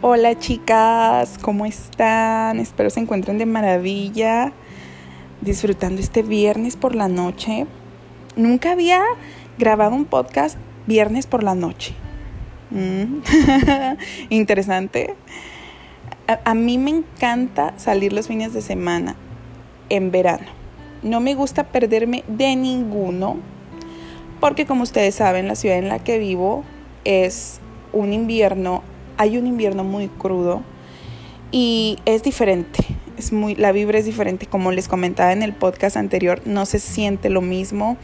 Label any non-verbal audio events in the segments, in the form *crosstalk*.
Hola chicas, ¿cómo están? Espero se encuentren de maravilla, disfrutando este viernes por la noche. Nunca había grabado un podcast viernes por la noche. Mm. *laughs* Interesante. A, a mí me encanta salir los fines de semana en verano. No me gusta perderme de ninguno, porque como ustedes saben, la ciudad en la que vivo es un invierno hay un invierno muy crudo y es diferente. Es muy, la vibra es diferente, como les comentaba en el podcast anterior, no se siente lo mismo.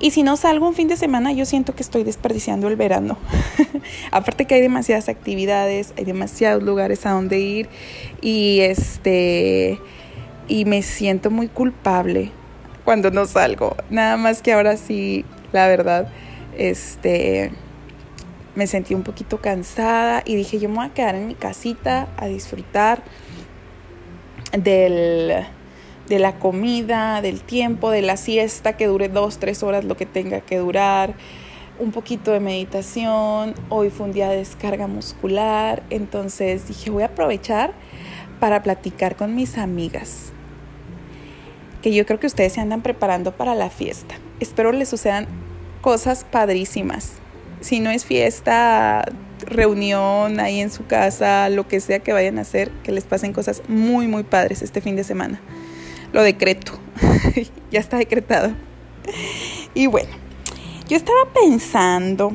Y si no salgo un fin de semana, yo siento que estoy desperdiciando el verano. *laughs* Aparte que hay demasiadas actividades, hay demasiados lugares a donde ir y este y me siento muy culpable cuando no salgo. Nada más que ahora sí, la verdad, este me sentí un poquito cansada y dije, yo me voy a quedar en mi casita a disfrutar del, de la comida, del tiempo, de la siesta que dure dos, tres horas, lo que tenga que durar, un poquito de meditación. Hoy fue un día de descarga muscular, entonces dije, voy a aprovechar para platicar con mis amigas, que yo creo que ustedes se andan preparando para la fiesta. Espero les sucedan cosas padrísimas si no es fiesta, reunión ahí en su casa, lo que sea que vayan a hacer, que les pasen cosas muy, muy padres este fin de semana. Lo decreto, *laughs* ya está decretado. Y bueno, yo estaba pensando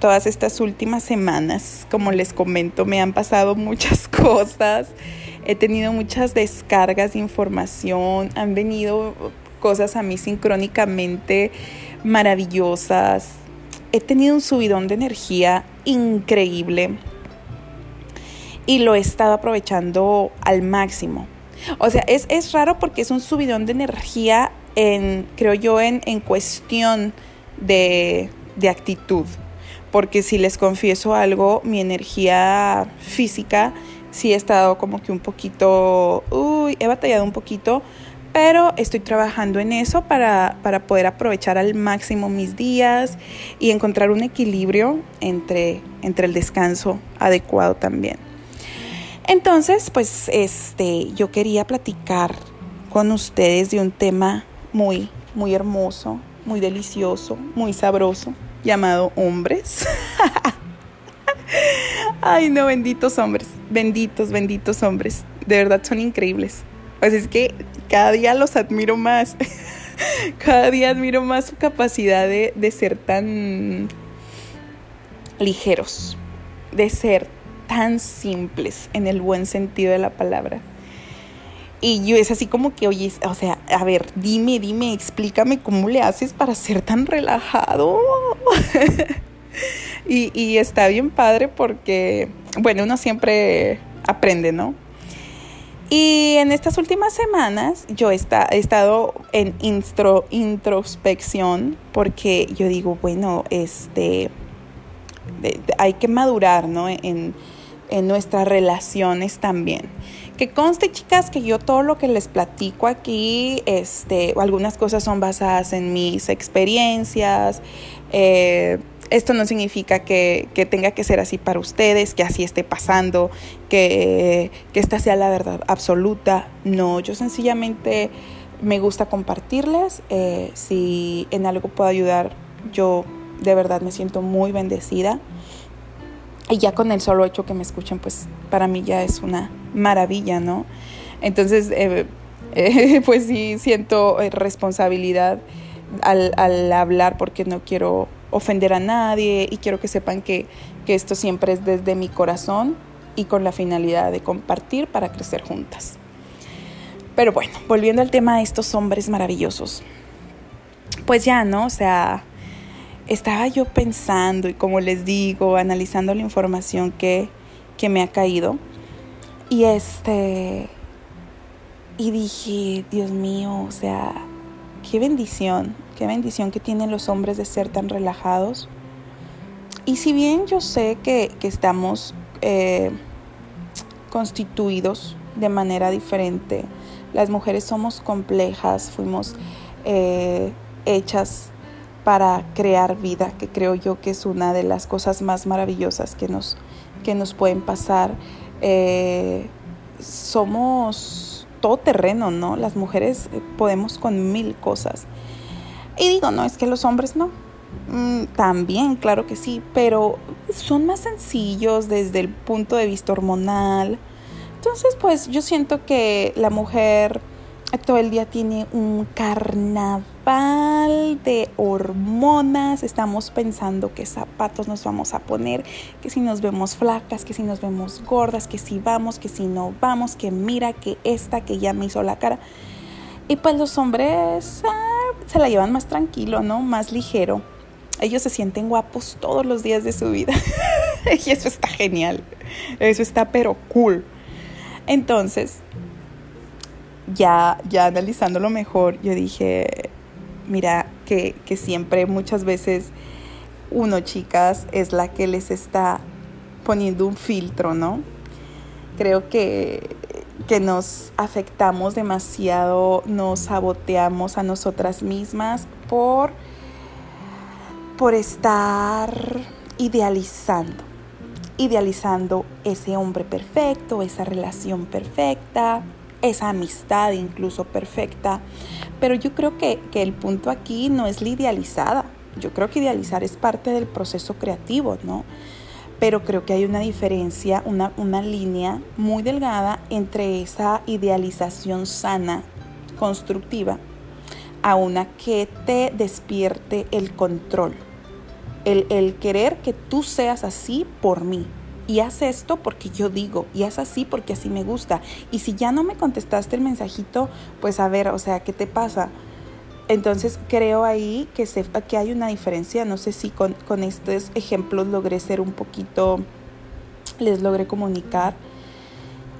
todas estas últimas semanas, como les comento, me han pasado muchas *laughs* cosas, he tenido muchas descargas de información, han venido cosas a mí sincrónicamente maravillosas, he tenido un subidón de energía increíble y lo he estado aprovechando al máximo. O sea, es, es raro porque es un subidón de energía en, creo yo, en, en cuestión de, de actitud. Porque si les confieso algo, mi energía física sí he estado como que un poquito, uy, he batallado un poquito pero estoy trabajando en eso para, poder aprovechar al máximo mis días y encontrar un equilibrio entre, entre el descanso adecuado también. Entonces, pues este, yo quería platicar con ustedes de un tema muy, muy hermoso, muy delicioso, muy sabroso, llamado hombres. *laughs* Ay, no, benditos hombres, benditos, benditos hombres. De verdad son increíbles. Pues es que cada día los admiro más. *laughs* cada día admiro más su capacidad de, ser tan ligeros, de ser tan simples en el buen sentido de la palabra. Y yo es así como que, oye, o sea, a ver, dime, dime, explícame cómo le haces para ser tan relajado. *laughs* y, y está bien padre porque, bueno, uno siempre aprende, ¿no? Y en estas últimas semanas yo he, estado en introspección porque yo digo, bueno, este, hay que madurar, ¿no? En, en nuestras relaciones también. Que conste, chicas, que yo todo lo que les platico aquí, este, algunas cosas son basadas en mis experiencias, eh, esto no significa que, tenga que ser así para ustedes, que así esté pasando, que, esta sea la verdad absoluta. No, yo sencillamente me gusta compartirles. Eh, si en algo puedo ayudar, yo de verdad me siento muy bendecida. Y ya con el solo hecho que me escuchen, pues para mí ya es una maravilla, ¿no? Entonces, eh, eh, *laughs* pues sí siento responsabilidad al, al hablar porque no quiero ofender a nadie y quiero que sepan que, esto siempre es desde mi corazón y con la finalidad de compartir para crecer juntas. Pero bueno, volviendo al tema de estos hombres maravillosos. Pues ya, ¿no? O sea, estaba yo pensando y como les digo, analizando la información que, que me ha caído. Y este... Y dije, Dios mío, o sea, qué bendición, qué bendición que tienen los hombres de ser tan relajados. Y si bien yo sé que, estamos eh, constituidos de manera diferente, las mujeres somos complejas, fuimos eh, hechas para crear vida, que creo yo que es una de las cosas más maravillosas que nos, que nos pueden pasar. Eh, somos todo terreno, ¿no? Las mujeres podemos con mil cosas. Y digo, no, es que los hombres no. Mm, también, claro que sí, pero son más sencillos desde el punto de vista hormonal. Entonces, pues yo siento que la mujer todo el día tiene un carnaval de hormonas. Estamos pensando qué zapatos nos vamos a poner, que si nos vemos flacas, que si nos vemos gordas, que si vamos, que si no vamos, que mira, que esta, que ya me hizo la cara. Y pues los hombres ah, se la llevan más tranquilo, ¿no? Más ligero. Ellos se sienten guapos todos los días de su vida. *laughs* y eso está genial. Eso está pero cool. Entonces, ya, ya analizándolo mejor, yo dije, mira, que, que siempre, muchas veces, uno, chicas, es la que les está poniendo un filtro, ¿no? Creo que, que nos afectamos demasiado, nos saboteamos a nosotras mismas por, por estar idealizando, idealizando ese hombre perfecto, esa relación perfecta, esa amistad incluso perfecta. Pero yo creo que, el punto aquí no es la idealizada. Yo creo que idealizar es parte del proceso creativo, ¿no? Pero creo que hay una diferencia, una, una línea muy delgada entre esa idealización sana, constructiva, a una que te despierte el control. El, el, querer que tú seas así por mí, y haz esto porque yo digo, y haz así porque así me gusta. Y si ya no me contestaste el mensajito, pues a ver, o sea, ¿qué te pasa? Entonces creo ahí que, se, que hay una diferencia. No sé si con, con estos ejemplos logré ser un poquito, les logré comunicar.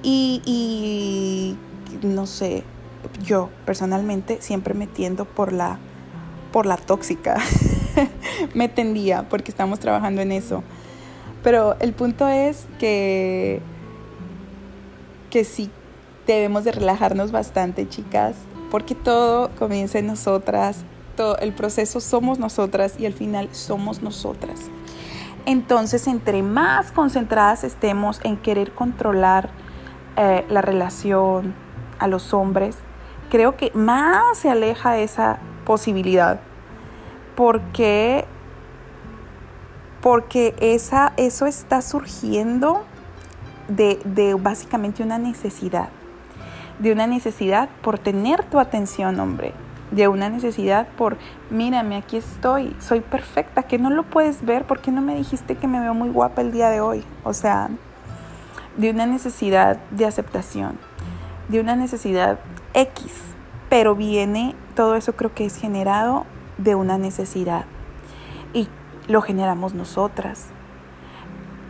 Y, y no sé, yo personalmente siempre me tiendo por la, por la tóxica. *laughs* me tendía porque estamos trabajando en eso. Pero el punto es que, que sí debemos de relajarnos bastante, chicas, porque todo comienza en nosotras, todo el proceso somos nosotras y al final somos nosotras. Entonces, entre más concentradas estemos en querer controlar eh, la relación a los hombres, creo que más se aleja esa posibilidad. Porque porque esa, eso está surgiendo de, de básicamente una necesidad, de una necesidad por tener tu atención, hombre, de una necesidad por, mírame, aquí estoy, soy perfecta, que no lo puedes ver, ¿por qué no me dijiste que me veo muy guapa el día de hoy? O sea, de una necesidad de aceptación, de una necesidad X, pero viene, todo eso creo que es generado de una necesidad. Y lo generamos nosotras.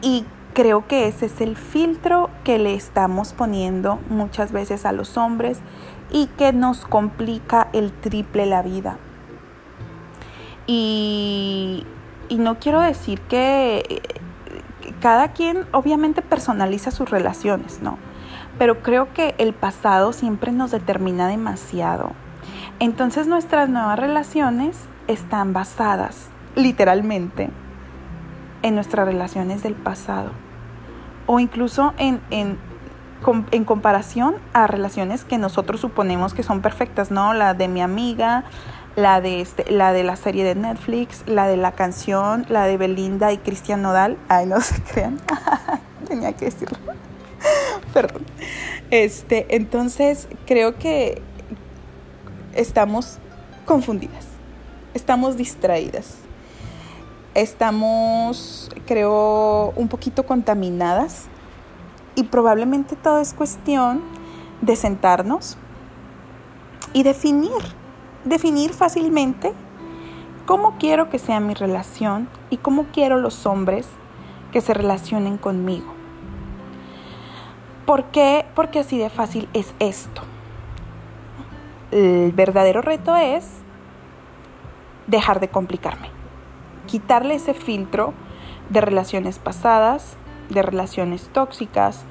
Y creo que ese es el filtro que le estamos poniendo muchas veces a los hombres y que nos complica el triple la vida. Y, y no quiero decir que cada quien obviamente personaliza sus relaciones, ¿no? Pero creo que el pasado siempre nos determina demasiado. Entonces nuestras nuevas relaciones están basadas literalmente en nuestras relaciones del pasado o incluso en, en, en, comparación a relaciones que nosotros suponemos que son perfectas, ¿no? La de mi amiga, la de, este, la de la serie de Netflix, la de la canción, la de Belinda y Cristian Nodal. Ay, no se crean, *laughs* tenía que decirlo. *laughs* Perdón. Este, entonces, creo que estamos confundidas, estamos distraídas estamos, creo, un poquito contaminadas y probablemente todo es cuestión de sentarnos y definir, definir fácilmente cómo quiero que sea mi relación y cómo quiero los hombres que se relacionen conmigo. ¿Por qué? Porque así de fácil es esto. El verdadero reto es dejar de complicarme quitarle ese filtro de relaciones pasadas, de relaciones tóxicas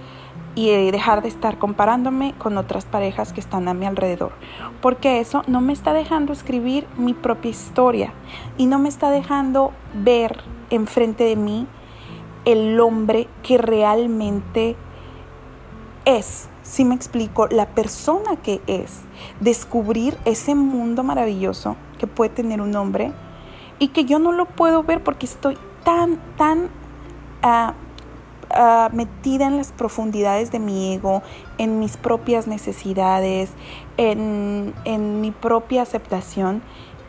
y dejar de estar comparándome con otras parejas que están a mi alrededor. Porque eso no me está dejando escribir mi propia historia y no me está dejando ver enfrente de mí el hombre que realmente es, si me explico, la persona que es, descubrir ese mundo maravilloso que puede tener un hombre y que yo no lo puedo ver porque estoy tan, tan uh, uh, metida en las profundidades de mi ego, en mis propias necesidades, en, en mi propia aceptación,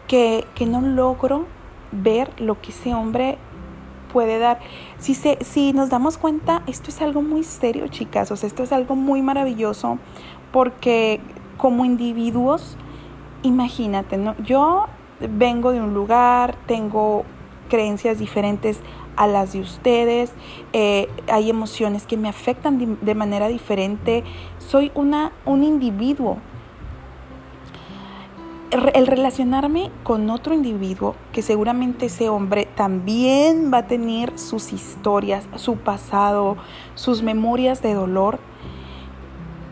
que, que no logro ver lo que ese hombre puede dar. Si, se, si nos damos cuenta, esto es algo muy serio, chicas, o sea, esto es algo muy maravilloso porque como individuos, imagínate, ¿no? Yo vengo de un lugar, tengo creencias diferentes a las de ustedes, eh, hay emociones que me afectan de, manera diferente, soy una, un individuo. El relacionarme con otro individuo, que seguramente ese hombre también va a tener sus historias, su pasado, sus memorias de dolor,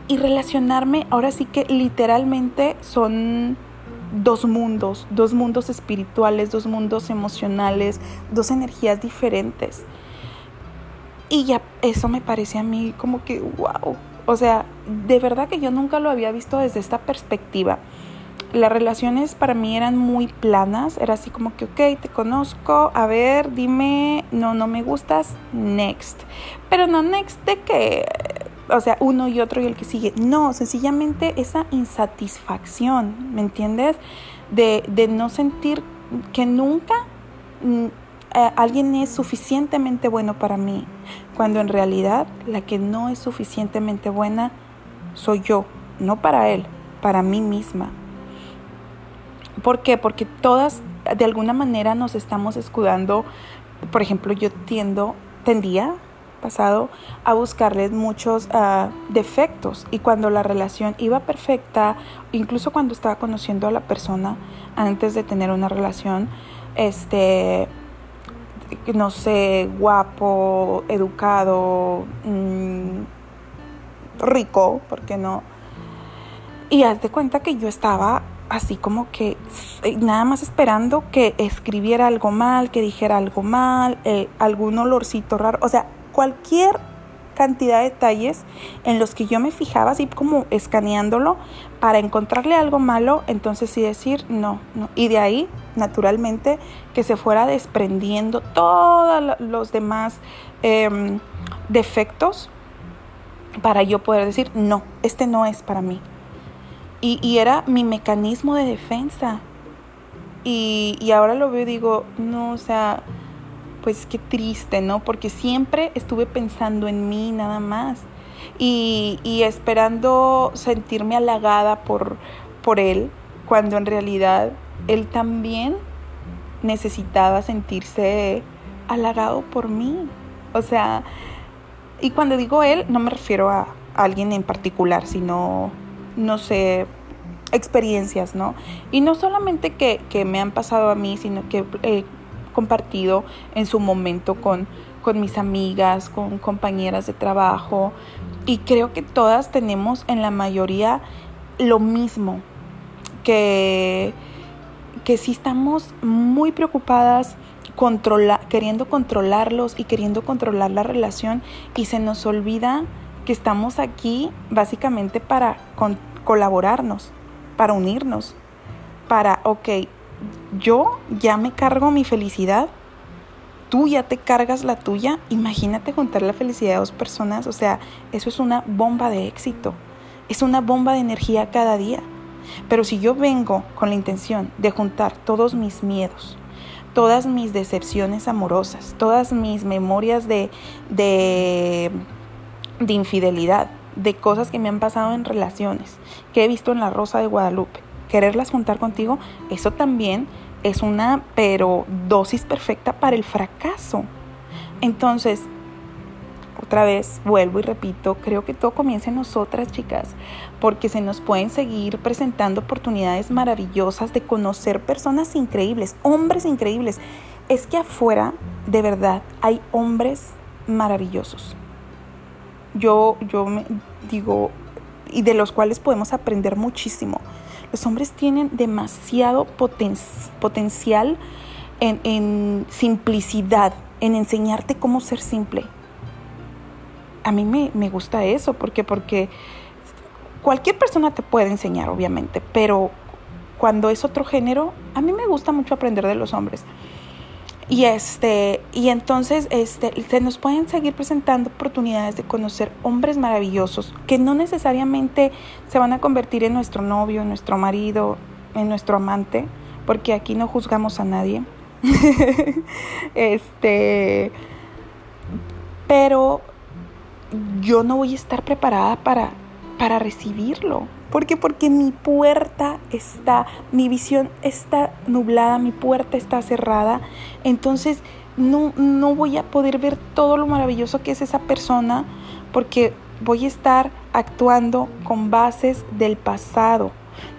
y relacionarme, ahora sí que literalmente son dos mundos, dos mundos espirituales, dos mundos emocionales, dos energías diferentes. Y ya eso me parece a mí como que, wow. O sea, de verdad que yo nunca lo había visto desde esta perspectiva. Las relaciones para mí eran muy planas, era así como que, ok, te conozco, a ver, dime, no, no me gustas, next. Pero no next de que o sea, uno y otro y el que sigue. No, sencillamente esa insatisfacción, ¿me entiendes? De, de no sentir que nunca mm, eh, alguien es suficientemente bueno para mí, cuando en realidad la que no es suficientemente buena soy yo, no para él, para mí misma. ¿Por qué? Porque todas de alguna manera nos estamos escudando, por ejemplo, yo tiendo, tendía pasado a buscarles muchos uh, defectos y cuando la relación iba perfecta, incluso cuando estaba conociendo a la persona antes de tener una relación, este, no sé, guapo, educado, mmm, rico, ¿por qué no? Y haz de cuenta que yo estaba así como que eh, nada más esperando que escribiera algo mal, que dijera algo mal, eh, algún olorcito raro, o sea, cualquier cantidad de detalles en los que yo me fijaba así como escaneándolo para encontrarle algo malo, entonces sí decir no, no. Y de ahí, naturalmente, que se fuera desprendiendo todos los demás em, defectos para yo poder decir no, este no es para mí. Y, y era mi mecanismo de defensa. Y, y ahora lo veo y digo, no, o sea, pues qué triste, ¿no? Porque siempre estuve pensando en mí nada más y, y esperando sentirme halagada por, por él, cuando en realidad él también necesitaba sentirse halagado por mí. O sea, y cuando digo él, no me refiero a alguien en particular, sino, no sé, experiencias, ¿no? Y no solamente que, que me han pasado a mí, sino que eh, compartido en su momento con, con mis amigas, con compañeras de trabajo. Y creo que todas tenemos en la mayoría lo mismo, que, que si estamos muy preocupadas, controla, queriendo controlarlos y queriendo controlar la relación y se nos olvida que estamos aquí básicamente para colaborarnos, para unirnos, para, ok, yo ya me cargo mi felicidad, tú ya te cargas la tuya, imagínate juntar la felicidad de dos personas, o sea, eso es una bomba de éxito, es una bomba de energía cada día. Pero si yo vengo con la intención de juntar todos mis miedos, todas mis decepciones amorosas, todas mis memorias de, de, de infidelidad, de cosas que me han pasado en relaciones, que he visto en la Rosa de Guadalupe, quererlas juntar contigo, eso también es una, pero dosis perfecta para el fracaso. Entonces, otra vez, vuelvo y repito, creo que todo comienza en nosotras, chicas, porque se nos pueden seguir presentando oportunidades maravillosas de conocer personas increíbles, hombres increíbles. Es que afuera, de verdad, hay hombres maravillosos. Yo, yo me digo, y de los cuales podemos aprender muchísimo. Los hombres tienen demasiado potencial en, simplicidad, en enseñarte cómo ser simple. a mí me, me gusta eso, porque porque cualquier persona te puede enseñar, obviamente, pero cuando es otro género, a mí me gusta mucho aprender de los hombres. Y este, y entonces este, se nos pueden seguir presentando oportunidades de conocer hombres maravillosos que no necesariamente se van a convertir en nuestro novio, en nuestro marido, en nuestro amante, porque aquí no juzgamos a nadie. *laughs* este, pero yo no voy a estar preparada para, para recibirlo. ¿Por qué? Porque mi puerta está, mi visión está nublada, mi puerta está cerrada. Entonces no, no voy a poder ver todo lo maravilloso que es esa persona porque voy a estar actuando con bases del pasado.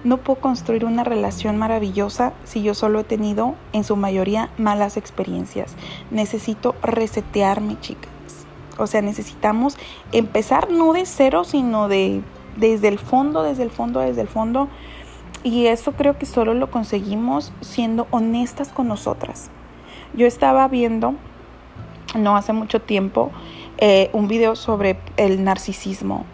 No puedo construir una relación maravillosa si yo solo he tenido en su mayoría malas experiencias. Necesito resetearme, chicas. O sea, necesitamos empezar no de cero, sino de desde el fondo, desde el fondo, desde el fondo. Y eso creo que solo lo conseguimos siendo honestas con nosotras. Yo estaba viendo, no hace mucho tiempo, eh, un video sobre el narcisismo.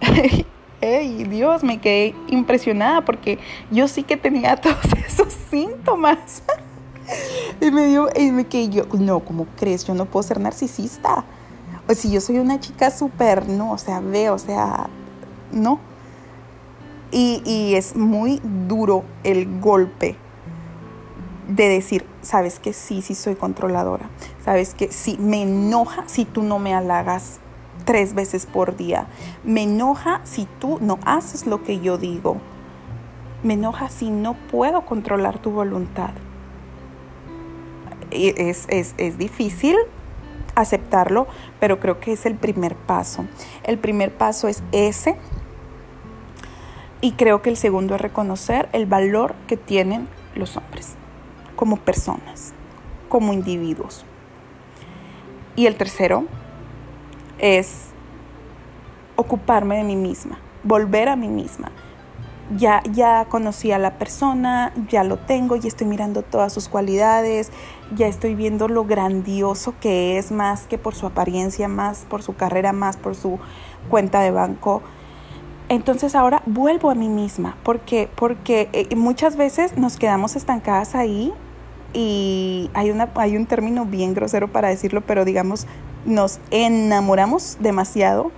*laughs* ¡Ey, Dios! Me quedé impresionada porque yo sí que tenía *laughs* todos esos síntomas. *laughs* y me dio, y me quedé yo, no, ¿cómo crees? Yo no puedo ser narcisista. O si yo soy una chica súper, no, o sea, ve, o sea, no. Y, es muy duro el golpe de decir, sabes que sí, sí soy controladora, sabes que sí, me enoja si tú no me halagas tres veces por día, me enoja si tú no haces lo que yo digo, me enoja si no puedo controlar tu voluntad. Es, es, es difícil aceptarlo, pero creo que es el primer paso. El primer paso es ese y creo que el segundo es reconocer el valor que tienen los hombres como personas, como individuos. Y el tercero es ocuparme de mí misma, volver a mí misma. Ya, ya conocí a la persona, ya lo tengo, ya estoy mirando todas sus cualidades, ya estoy viendo lo grandioso que es, más que por su apariencia, más por su carrera, más por su cuenta de banco entonces ahora vuelvo a mí misma, porque, porque eh, muchas veces nos quedamos estancadas ahí y hay, una, hay un término bien grosero para decirlo, pero digamos, nos enamoramos demasiado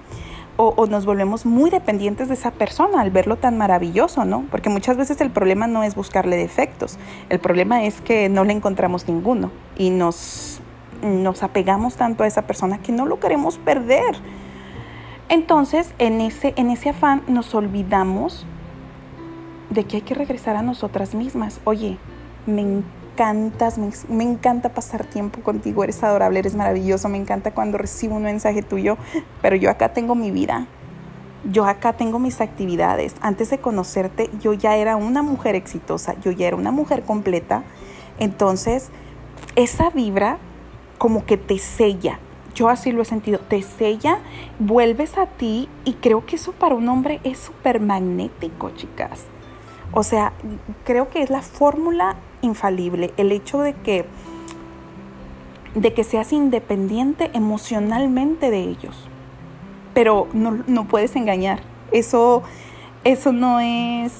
o, o, nos volvemos muy dependientes de esa persona al verlo tan maravilloso, ¿no? Porque muchas veces el problema no es buscarle defectos, el problema es que no le encontramos ninguno y nos, nos apegamos tanto a esa persona que no lo queremos perder. Entonces, en ese, en ese afán nos olvidamos de que hay que regresar a nosotras mismas. Oye, me encantas, me, encanta pasar tiempo contigo, eres adorable, eres maravilloso, me encanta cuando recibo un mensaje tuyo, pero yo acá tengo mi vida, yo acá tengo mis actividades. Antes de conocerte, yo ya era una mujer exitosa, yo ya era una mujer completa. Entonces, esa vibra como que te sella, yo así lo he sentido, te sella, vuelves a ti y creo que eso para un hombre es súper magnético, chicas. O sea, creo que es la fórmula infalible, el hecho de que, de que seas independiente emocionalmente de ellos. Pero no, no puedes engañar. Eso, eso no es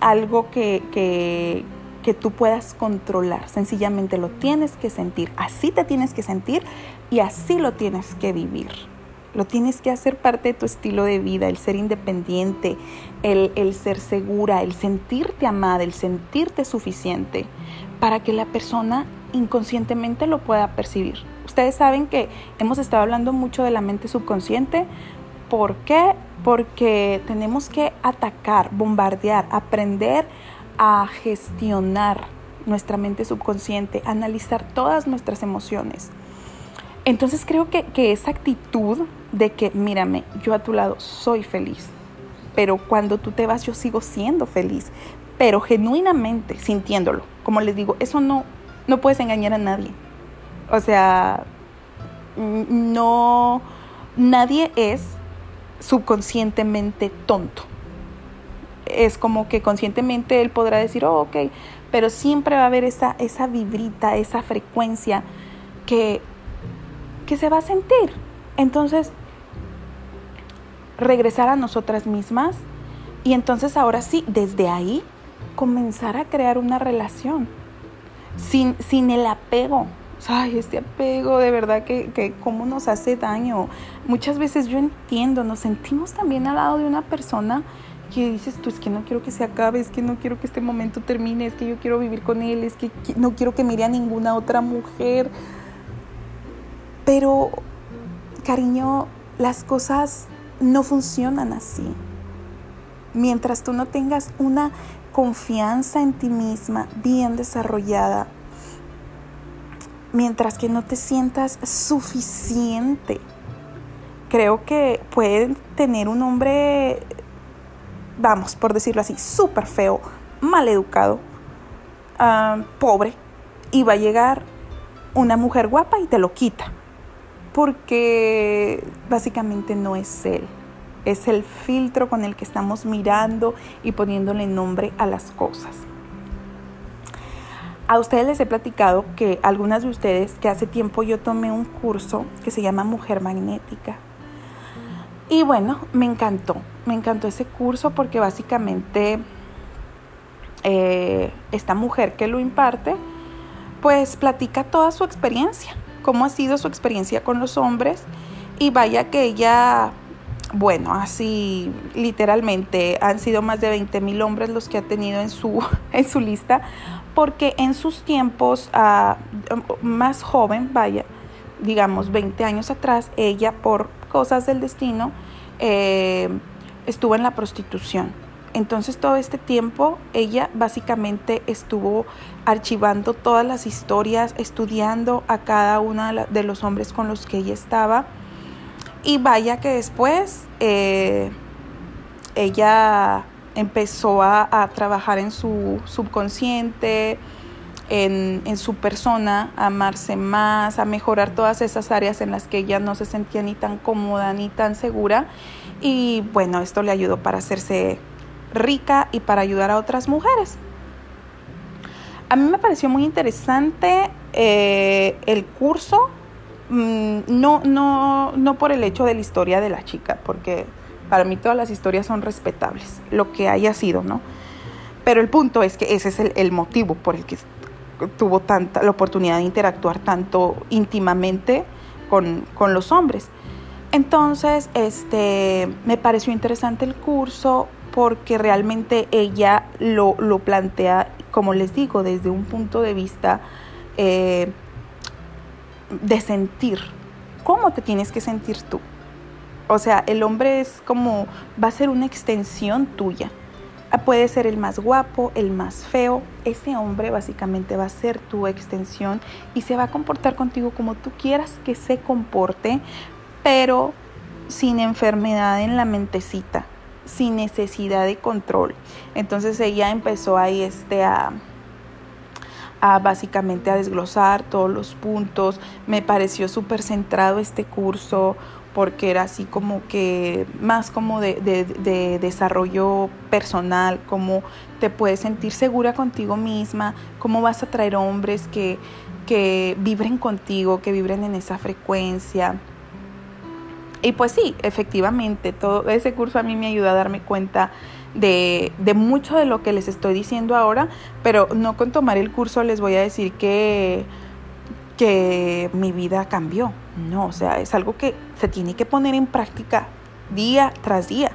algo que, que, que tú puedas controlar, sencillamente lo tienes que sentir, así te tienes que sentir y así lo tienes que vivir. Lo tienes que hacer parte de tu estilo de vida, el ser independiente, el, el ser segura, el sentirte amada, el sentirte suficiente, para que la persona inconscientemente lo pueda percibir. Ustedes saben que hemos estado hablando mucho de la mente subconsciente. ¿Por qué? Porque tenemos que atacar, bombardear, aprender a gestionar nuestra mente subconsciente, analizar todas nuestras emociones. Entonces creo que, esa actitud de que, mírame, yo a tu lado soy feliz, pero cuando tú te vas yo sigo siendo feliz, pero genuinamente sintiéndolo. Como les digo, eso no, no puedes engañar a nadie. O sea, no, nadie es subconscientemente tonto es como que conscientemente él podrá decir, oh, ok, pero siempre va a haber esa, esa vibrita, esa frecuencia que, que se va a sentir. Entonces, regresar a nosotras mismas y entonces ahora sí, desde ahí, comenzar a crear una relación sin, sin el apego. Ay, este apego de verdad que, que cómo nos hace daño. Muchas veces yo entiendo, nos sentimos también al lado de una persona que dices tú, es que no quiero que se acabe, es que no quiero que este momento termine, es que yo quiero vivir con él, es que no quiero que mire a ninguna otra mujer. Pero, cariño, las cosas no funcionan así. Mientras tú no tengas una confianza en ti misma bien desarrollada, mientras que no te sientas suficiente, creo que pueden tener un hombre, vamos, por decirlo así, súper feo, mal educado, ah, pobre, y va a llegar una mujer guapa y te lo quita porque básicamente no es Él. Es el filtro con el que estamos mirando y poniéndole nombre a las cosas. A ustedes les he platicado que algunas de ustedes, que hace tiempo yo tomé un curso que se llama Mujer Magnética. Y bueno, me encantó, me encantó ese curso porque básicamente eh, esta mujer que lo imparte, pues platica toda su experiencia cómo ha sido su experiencia con los hombres. Y vaya que ella, bueno, así literalmente han sido más de 20 mil hombres los que ha tenido en su, *laughs* en su lista, porque en sus tiempos ah, más joven, vaya, digamos 20 años atrás, ella por cosas del destino eh, estuvo en la prostitución entonces todo este tiempo ella básicamente estuvo archivando todas las historias, estudiando a cada uno de los hombres con los que ella estaba. Y vaya que después eh, ella empezó a, trabajar en su subconsciente, en, en, su persona, a amarse más, a mejorar todas esas áreas en las que ella no se sentía ni tan cómoda ni tan segura. Y bueno, esto le ayudó para hacerse rica y para ayudar a otras mujeres. A mí me pareció muy interesante eh, el curso, mm, no, no, no por el hecho de la historia de la chica, porque para mí todas las historias son respetables, lo que haya sido, ¿no? Pero el punto es que ese es el, motivo por el que tuvo tanta la oportunidad de interactuar tanto íntimamente con, con los hombres. Entonces, este, me pareció interesante el curso, porque realmente ella lo, plantea, como les digo, desde un punto de vista eh, de sentir. ¿Cómo te tienes que sentir tú? O sea, el hombre es como, va a ser una extensión tuya. Puede ser el más guapo, el más feo. Ese hombre básicamente va a ser tu extensión y se va a comportar contigo como tú quieras que se comporte, pero sin enfermedad en la mentecita sin necesidad de control. Entonces ella empezó ahí este a, a básicamente a desglosar todos los puntos. Me pareció súper centrado este curso porque era así como que más como de, de, desarrollo personal, cómo te puedes sentir segura contigo misma, cómo vas a traer hombres que, que vibren contigo, que vibren en esa frecuencia. Y pues sí, efectivamente, todo ese curso a mí me ayuda a darme cuenta de, de, mucho de lo que les estoy diciendo ahora, pero no con tomar el curso les voy a decir que, que mi vida cambió. No, o sea, es algo que se tiene que poner en práctica día tras día.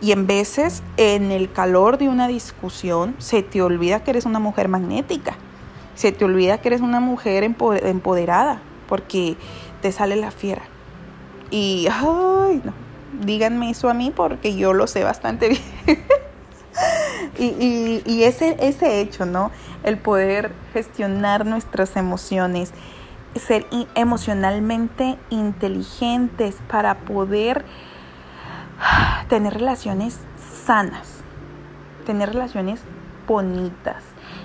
Y en veces, en el calor de una discusión, se te olvida que eres una mujer magnética. Se te olvida que eres una mujer empoderada, porque te sale la fiera. Y, ay, no, díganme eso a mí porque yo lo sé bastante *laughs* bien. y, y, ese, ese hecho, ¿no? El poder gestionar nuestras emociones, ser emocionalmente inteligentes para poder tener relaciones sanas, tener relaciones bonitas.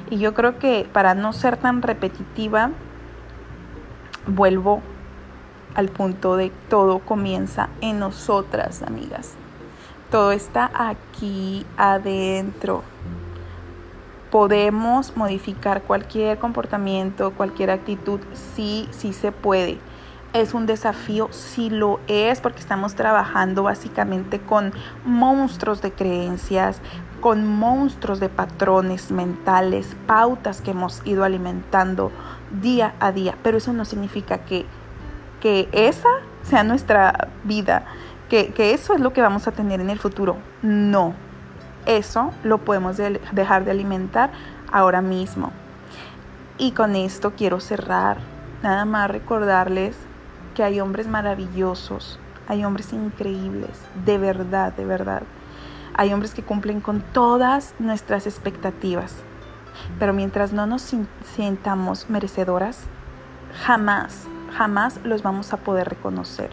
Y yo creo que para no ser tan repetitiva, vuelvo al punto de todo comienza en nosotras, amigas. Todo está aquí adentro. Podemos modificar cualquier comportamiento, cualquier actitud, sí, sí se puede. es un desafío, sí lo es, porque estamos trabajando básicamente con monstruos de creencias, con monstruos de patrones mentales, pautas que hemos ido alimentando día a día. Pero eso no significa que, que esa sea nuestra vida, que, que eso es lo que vamos a tener en el futuro. No, eso lo podemos dejar de alimentar ahora mismo. Y con esto quiero cerrar. Nada más recordarles que hay hombres maravillosos, hay hombres increíbles, de verdad, de verdad. Hay hombres que cumplen con todas nuestras expectativas. Pero mientras no nos sientamos merecedoras, jamás, jamás los vamos a poder reconocer.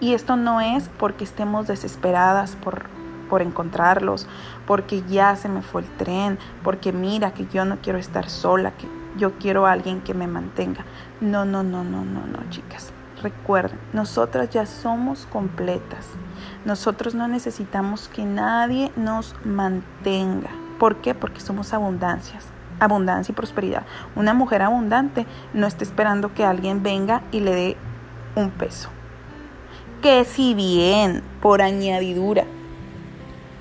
Y esto no es porque estemos desesperadas por, por encontrarlos, porque ya se me fue el tren, porque mira que yo no quiero estar sola, que yo quiero a alguien que me mantenga. No, no, no, no, no, no, chicas. Recuerden, nosotras ya somos completas. Nosotros no necesitamos que nadie nos mantenga. ¿Por qué? Porque somos abundancias, abundancia y prosperidad. Una mujer abundante no está esperando que alguien venga y le dé un peso. Que si bien, por añadidura,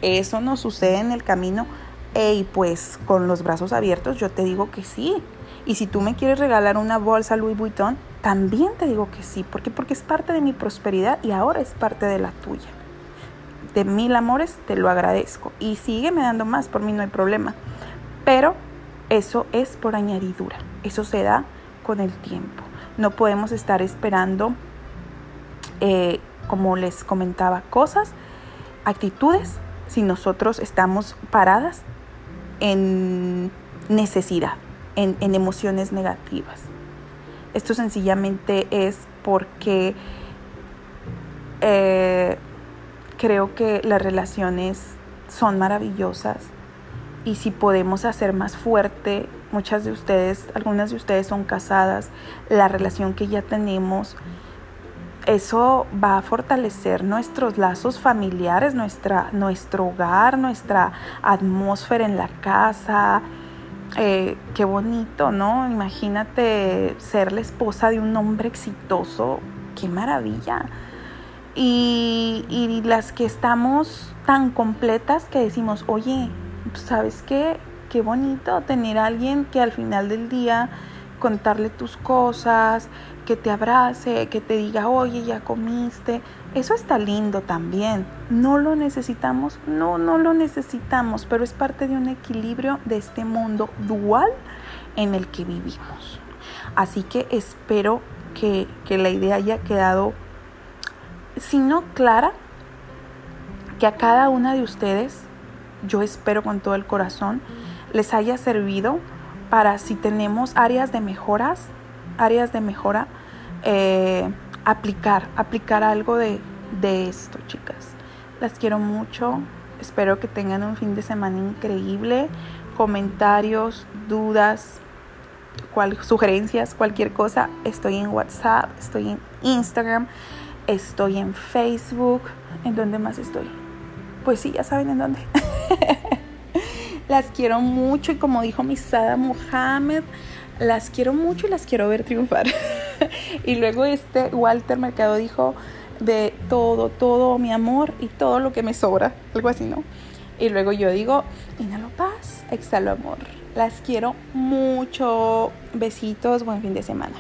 eso no sucede en el camino, y pues con los brazos abiertos yo te digo que sí. Y si tú me quieres regalar una bolsa Louis Vuitton, también te digo que sí. ¿Por qué? Porque es parte de mi prosperidad y ahora es parte de la tuya. De mil amores te lo agradezco. Y sígueme dando más, por mí no hay problema. Pero eso es por añadidura. Eso se da con el tiempo. No podemos estar esperando, eh, como les comentaba, cosas, actitudes, si nosotros estamos paradas en necesidad en, emociones negativas. Esto sencillamente es porque eh, creo que las relaciones son maravillosas y si podemos hacer más fuerte, muchas de ustedes, algunas de ustedes son casadas, la relación que ya tenemos, eso va a fortalecer nuestros lazos familiares, nuestra, nuestro hogar, nuestra atmósfera en la casa, eh, qué bonito, ¿no? Imagínate ser la esposa de un hombre exitoso, qué maravilla. Y, y las que estamos tan completas que decimos, oye, ¿sabes qué? Qué bonito tener a alguien que al final del día contarle tus cosas, que te abrace, que te diga, oye, ya comiste. Eso está lindo también. ¿No lo necesitamos? No, no lo necesitamos, pero es parte de un equilibrio de este mundo dual en el que vivimos. Así que espero que, que la idea haya quedado, si no clara, que a cada una de ustedes, yo espero con todo el corazón, les haya servido para si tenemos áreas de mejoras, áreas de mejora, eh, aplicar, aplicar algo de, de esto, chicas. Las quiero mucho. Espero que tengan un fin de semana increíble. Comentarios, dudas, sugerencias, cualquier cosa. Estoy en WhatsApp, estoy en Instagram, estoy en Facebook. ¿En dónde más estoy? Pues sí, ya saben en dónde. *laughs* *laughs* las quiero mucho y como dijo mi Sada Mohamed, las quiero mucho y las quiero ver triunfar. *laughs* y luego este Walter Mercado dijo de todo, todo mi amor y todo lo que me sobra, algo así, ¿no? Y luego yo digo, inhalo paz, exhalo amor. Las quiero mucho. Besitos, buen fin de semana.